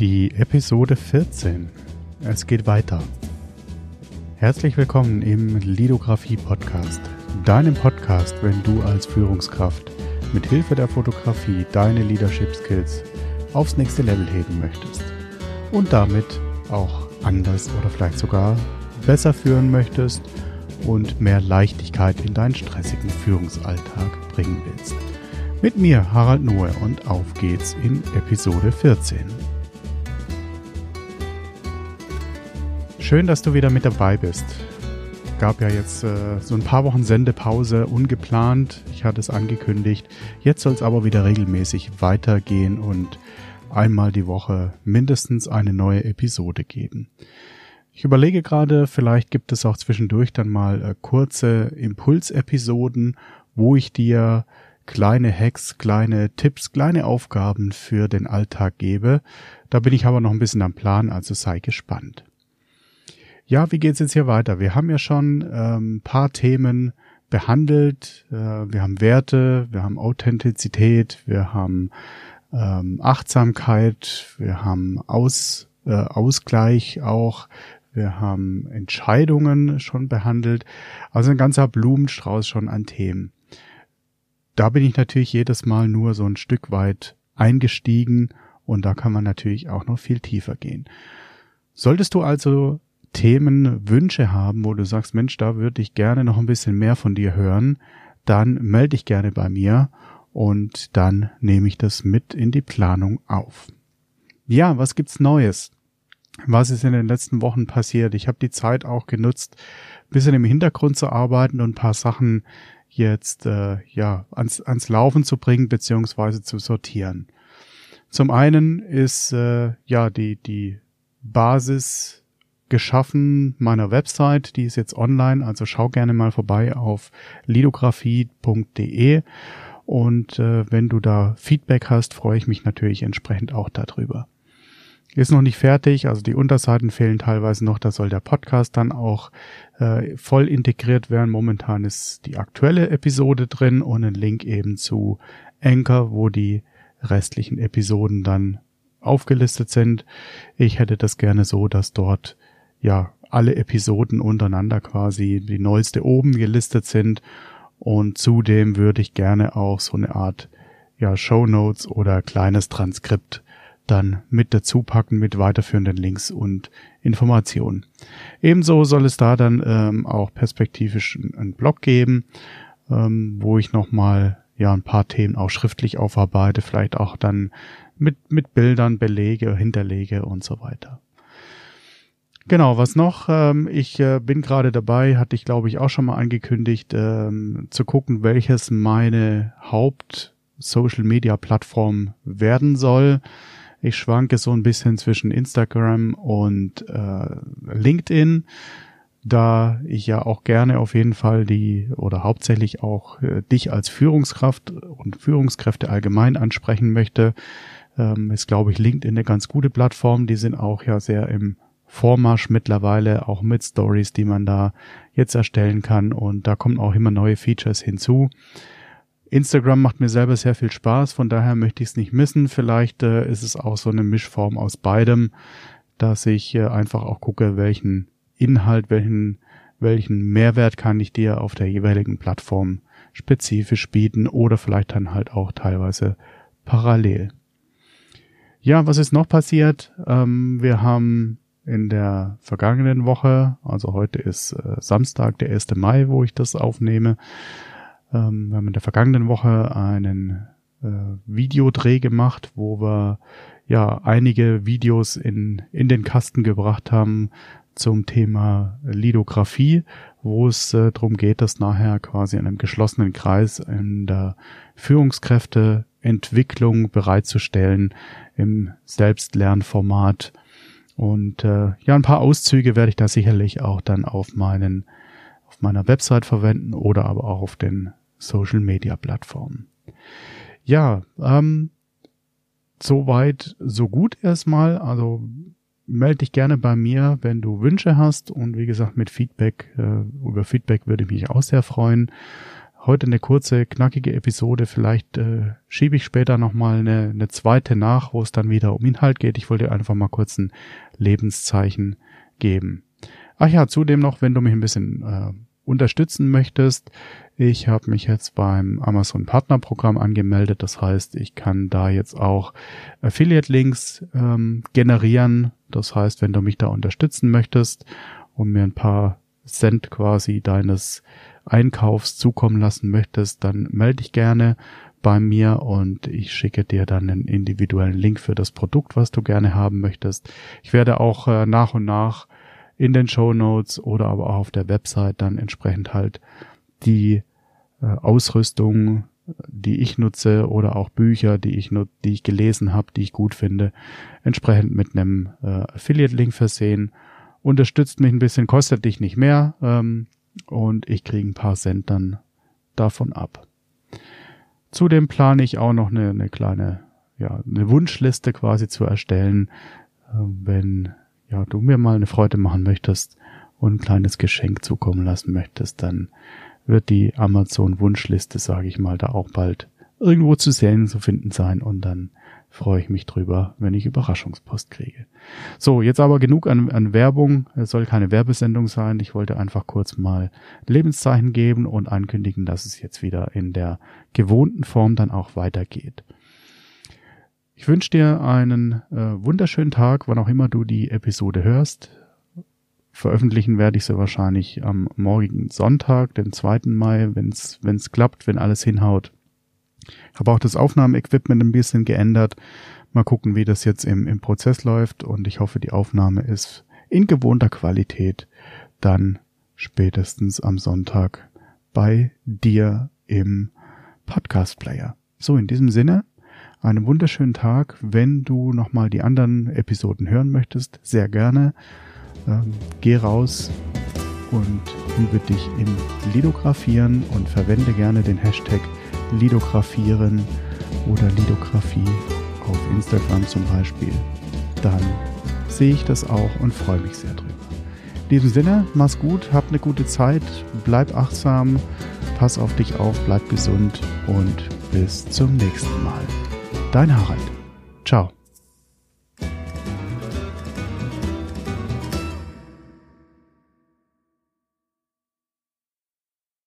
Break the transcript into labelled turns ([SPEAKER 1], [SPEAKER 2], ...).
[SPEAKER 1] Die Episode 14. Es geht weiter. Herzlich willkommen im Lidografie Podcast. Deinem Podcast, wenn du als Führungskraft mit Hilfe der Fotografie deine Leadership Skills aufs nächste Level heben möchtest und damit auch anders oder vielleicht sogar besser führen möchtest und mehr Leichtigkeit in deinen stressigen Führungsalltag bringen willst. Mit mir Harald Noe und auf geht's in Episode 14. Schön, dass du wieder mit dabei bist. Gab ja jetzt äh, so ein paar Wochen Sendepause, ungeplant. Ich hatte es angekündigt. Jetzt soll es aber wieder regelmäßig weitergehen und einmal die Woche mindestens eine neue Episode geben. Ich überlege gerade, vielleicht gibt es auch zwischendurch dann mal äh, kurze Impulsepisoden, wo ich dir kleine Hacks, kleine Tipps, kleine Aufgaben für den Alltag gebe. Da bin ich aber noch ein bisschen am Plan, also sei gespannt. Ja, wie geht's jetzt hier weiter? Wir haben ja schon ähm, paar Themen behandelt. Äh, wir haben Werte, wir haben Authentizität, wir haben ähm, Achtsamkeit, wir haben Aus, äh, Ausgleich auch, wir haben Entscheidungen schon behandelt. Also ein ganzer Blumenstrauß schon an Themen. Da bin ich natürlich jedes Mal nur so ein Stück weit eingestiegen und da kann man natürlich auch noch viel tiefer gehen. Solltest du also Themen, Wünsche haben, wo du sagst, Mensch, da würde ich gerne noch ein bisschen mehr von dir hören, dann melde dich gerne bei mir und dann nehme ich das mit in die Planung auf. Ja, was gibt's Neues? Was ist in den letzten Wochen passiert? Ich habe die Zeit auch genutzt, ein bisschen im Hintergrund zu arbeiten und ein paar Sachen jetzt äh, ja ans, ans Laufen zu bringen beziehungsweise zu sortieren. Zum einen ist äh, ja die die Basis geschaffen meiner Website, die ist jetzt online, also schau gerne mal vorbei auf lidografie.de und äh, wenn du da Feedback hast, freue ich mich natürlich entsprechend auch darüber. Ist noch nicht fertig, also die Unterseiten fehlen teilweise noch, da soll der Podcast dann auch äh, voll integriert werden. Momentan ist die aktuelle Episode drin und ein Link eben zu Anchor, wo die restlichen Episoden dann aufgelistet sind. Ich hätte das gerne so, dass dort ja alle Episoden untereinander quasi die neueste oben gelistet sind und zudem würde ich gerne auch so eine Art ja Show Notes oder kleines Transkript dann mit dazu packen mit weiterführenden Links und Informationen. Ebenso soll es da dann ähm, auch perspektivisch einen Blog geben, ähm, wo ich nochmal ja ein paar Themen auch schriftlich aufarbeite, vielleicht auch dann mit, mit Bildern belege, hinterlege und so weiter. Genau, was noch? Ähm, ich äh, bin gerade dabei, hatte ich glaube ich auch schon mal angekündigt, ähm, zu gucken, welches meine Haupt-Social-Media-Plattform werden soll. Ich schwanke so ein bisschen zwischen Instagram und äh, LinkedIn, da ich ja auch gerne auf jeden Fall die oder hauptsächlich auch äh, dich als Führungskraft und Führungskräfte allgemein ansprechen möchte. Ähm, ist glaube ich LinkedIn eine ganz gute Plattform. Die sind auch ja sehr im Vormarsch mittlerweile, auch mit Stories, die man da jetzt erstellen kann. Und da kommen auch immer neue Features hinzu. Instagram macht mir selber sehr viel Spaß, von daher möchte ich es nicht missen. Vielleicht äh, ist es auch so eine Mischform aus beidem, dass ich äh, einfach auch gucke, welchen Inhalt, welchen, welchen Mehrwert kann ich dir auf der jeweiligen Plattform spezifisch bieten oder vielleicht dann halt auch teilweise parallel. Ja, was ist noch passiert? Ähm, wir haben in der vergangenen Woche, also heute ist äh, Samstag, der 1. Mai, wo ich das aufnehme. Ähm, wir haben in der vergangenen Woche einen äh, Videodreh gemacht, wo wir ja einige Videos in, in den Kasten gebracht haben zum Thema Lithografie, wo es äh, darum geht, das nachher quasi in einem geschlossenen Kreis in der Führungskräfteentwicklung bereitzustellen im Selbstlernformat und äh, ja, ein paar Auszüge werde ich da sicherlich auch dann auf meinen, auf meiner Website verwenden oder aber auch auf den Social Media Plattformen. Ja, ähm, soweit, so gut erstmal. Also melde dich gerne bei mir, wenn du Wünsche hast und wie gesagt mit Feedback, äh, über Feedback würde ich mich auch sehr freuen. Heute eine kurze, knackige Episode. Vielleicht äh, schiebe ich später nochmal eine, eine zweite nach, wo es dann wieder um Inhalt geht. Ich wollte einfach mal kurz ein Lebenszeichen geben. Ach ja, zudem noch, wenn du mich ein bisschen äh, unterstützen möchtest, ich habe mich jetzt beim Amazon Partnerprogramm angemeldet. Das heißt, ich kann da jetzt auch Affiliate-Links ähm, generieren. Das heißt, wenn du mich da unterstützen möchtest und mir ein paar Cent quasi deines Einkaufs zukommen lassen möchtest, dann melde dich gerne bei mir und ich schicke dir dann einen individuellen Link für das Produkt, was du gerne haben möchtest. Ich werde auch äh, nach und nach in den Show Notes oder aber auch auf der Website dann entsprechend halt die äh, Ausrüstung, die ich nutze oder auch Bücher, die ich nut die ich gelesen habe, die ich gut finde, entsprechend mit einem äh, Affiliate-Link versehen. Unterstützt mich ein bisschen, kostet dich nicht mehr ähm, und ich kriege ein paar Cent dann davon ab. Zudem plane ich auch noch eine, eine kleine, ja, eine Wunschliste quasi zu erstellen, äh, wenn ja, du mir mal eine Freude machen möchtest und ein kleines Geschenk zukommen lassen möchtest, dann wird die Amazon-Wunschliste, sage ich mal, da auch bald irgendwo zu sehen, zu finden sein und dann freue ich mich drüber, wenn ich Überraschungspost kriege. So, jetzt aber genug an, an Werbung. Es soll keine Werbesendung sein. Ich wollte einfach kurz mal Lebenszeichen geben und ankündigen, dass es jetzt wieder in der gewohnten Form dann auch weitergeht. Ich wünsche dir einen äh, wunderschönen Tag, wann auch immer du die Episode hörst. Veröffentlichen werde ich sie wahrscheinlich am morgigen Sonntag, den 2. Mai, wenn es klappt, wenn alles hinhaut. Habe auch das Aufnahmeequipment ein bisschen geändert. Mal gucken, wie das jetzt im, im Prozess läuft und ich hoffe, die Aufnahme ist in gewohnter Qualität dann spätestens am Sonntag bei dir im Podcast Player. So, in diesem Sinne, einen wunderschönen Tag. Wenn du nochmal die anderen Episoden hören möchtest, sehr gerne. Ähm, geh raus und übe dich im Lidografieren und verwende gerne den Hashtag Lidografieren oder Lidografie auf Instagram zum Beispiel. Dann sehe ich das auch und freue mich sehr drüber. In diesem Sinne, mach's gut, hab eine gute Zeit, bleib achtsam, pass auf dich auf, bleib gesund und bis zum nächsten Mal. Dein Harald. Ciao.